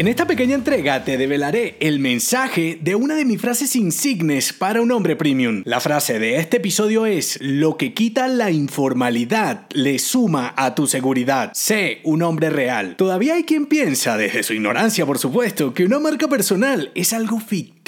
En esta pequeña entrega te develaré el mensaje de una de mis frases insignes para un hombre premium. La frase de este episodio es, lo que quita la informalidad le suma a tu seguridad. Sé un hombre real. Todavía hay quien piensa, desde su ignorancia por supuesto, que una marca personal es algo ficticio,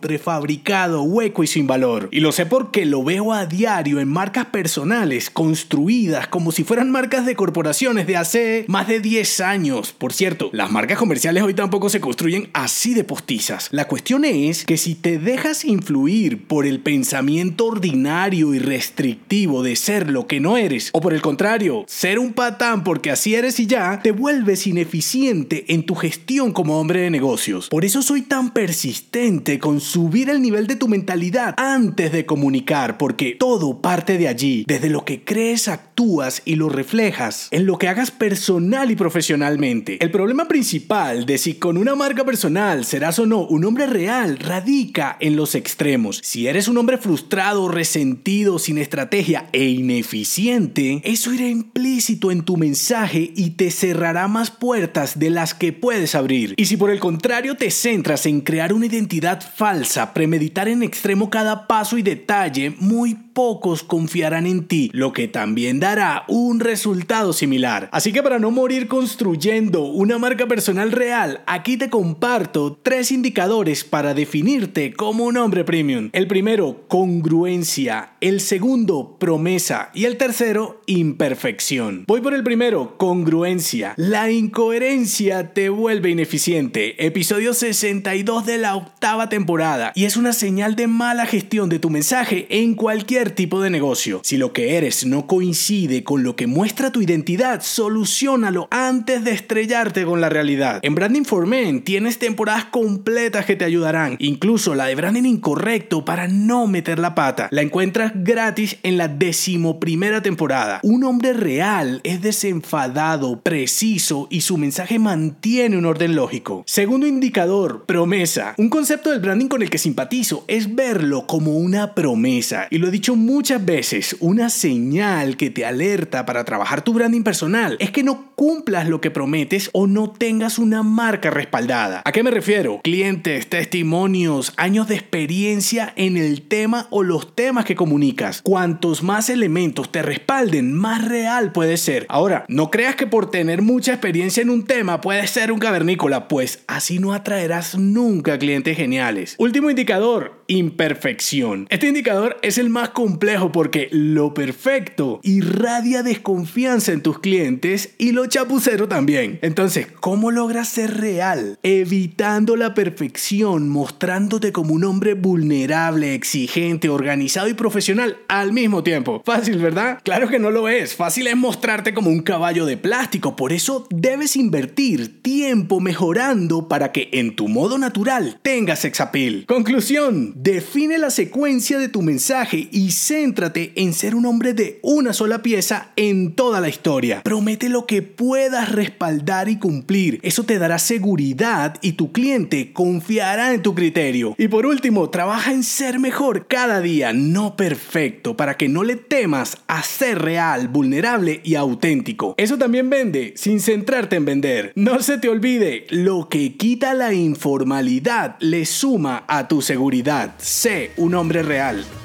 prefabricado, hueco y sin valor. Y lo sé porque lo veo a diario en marcas personales construidas como si fueran marcas de corporaciones de hace más de 10 años. Por cierto, las marcas comerciales tampoco se construyen así de postizas. La cuestión es que si te dejas influir por el pensamiento ordinario y restrictivo de ser lo que no eres, o por el contrario, ser un patán porque así eres y ya, te vuelves ineficiente en tu gestión como hombre de negocios. Por eso soy tan persistente con subir el nivel de tu mentalidad antes de comunicar, porque todo parte de allí, desde lo que crees, actúas y lo reflejas, en lo que hagas personal y profesionalmente. El problema principal de si con una marca personal serás o no un hombre real radica en los extremos. Si eres un hombre frustrado, resentido, sin estrategia e ineficiente, eso irá implícito en tu mensaje y te cerrará más puertas de las que puedes abrir. Y si por el contrario te centras en crear una identidad falsa, premeditar en extremo cada paso y detalle, muy pocos confiarán en ti, lo que también dará un resultado similar. Así que para no morir construyendo una marca personal real, aquí te comparto tres indicadores para definirte como un hombre premium. El primero, congruencia. El segundo, promesa. Y el tercero, imperfección. Voy por el primero, congruencia. La incoherencia te vuelve ineficiente. Episodio 62 de la octava temporada. Y es una señal de mala gestión de tu mensaje en cualquier tipo de negocio. Si lo que eres no coincide con lo que muestra tu identidad, solucionalo antes de estrellarte con la realidad. En Branding for Men tienes temporadas completas que te ayudarán, incluso la de branding incorrecto para no meter la pata. La encuentras gratis en la decimoprimera temporada. Un hombre real es desenfadado, preciso y su mensaje mantiene un orden lógico. Segundo indicador, promesa. Un concepto del branding con el que simpatizo es verlo como una promesa. Y lo he dicho muchas veces, una señal que te alerta para trabajar tu branding personal es que no cumplas lo que prometes o no tengas una marca respaldada. ¿A qué me refiero? Clientes, testimonios, años de experiencia en el tema o los temas que comunicas. Cuantos más elementos te respalden, más real puede ser. Ahora, no creas que por tener mucha experiencia en un tema puedes ser un cavernícola, pues así no atraerás nunca clientes geniales. Último indicador, imperfección. Este indicador es el más complejo porque lo perfecto irradia desconfianza en tus clientes y lo chapucero también. Entonces, ¿cómo logras ser real? Evitando la perfección, mostrándote como un hombre vulnerable, exigente, organizado y profesional al mismo tiempo. Fácil, ¿verdad? Claro que no lo es. Fácil es mostrarte como un caballo de plástico. Por eso debes invertir tiempo mejorando para que en tu modo natural tengas sex appeal. Conclusión, define la secuencia de tu mensaje céntrate en ser un hombre de una sola pieza en toda la historia. Promete lo que puedas respaldar y cumplir. Eso te dará seguridad y tu cliente confiará en tu criterio. Y por último, trabaja en ser mejor cada día, no perfecto, para que no le temas a ser real, vulnerable y auténtico. Eso también vende, sin centrarte en vender. No se te olvide, lo que quita la informalidad le suma a tu seguridad. Sé un hombre real.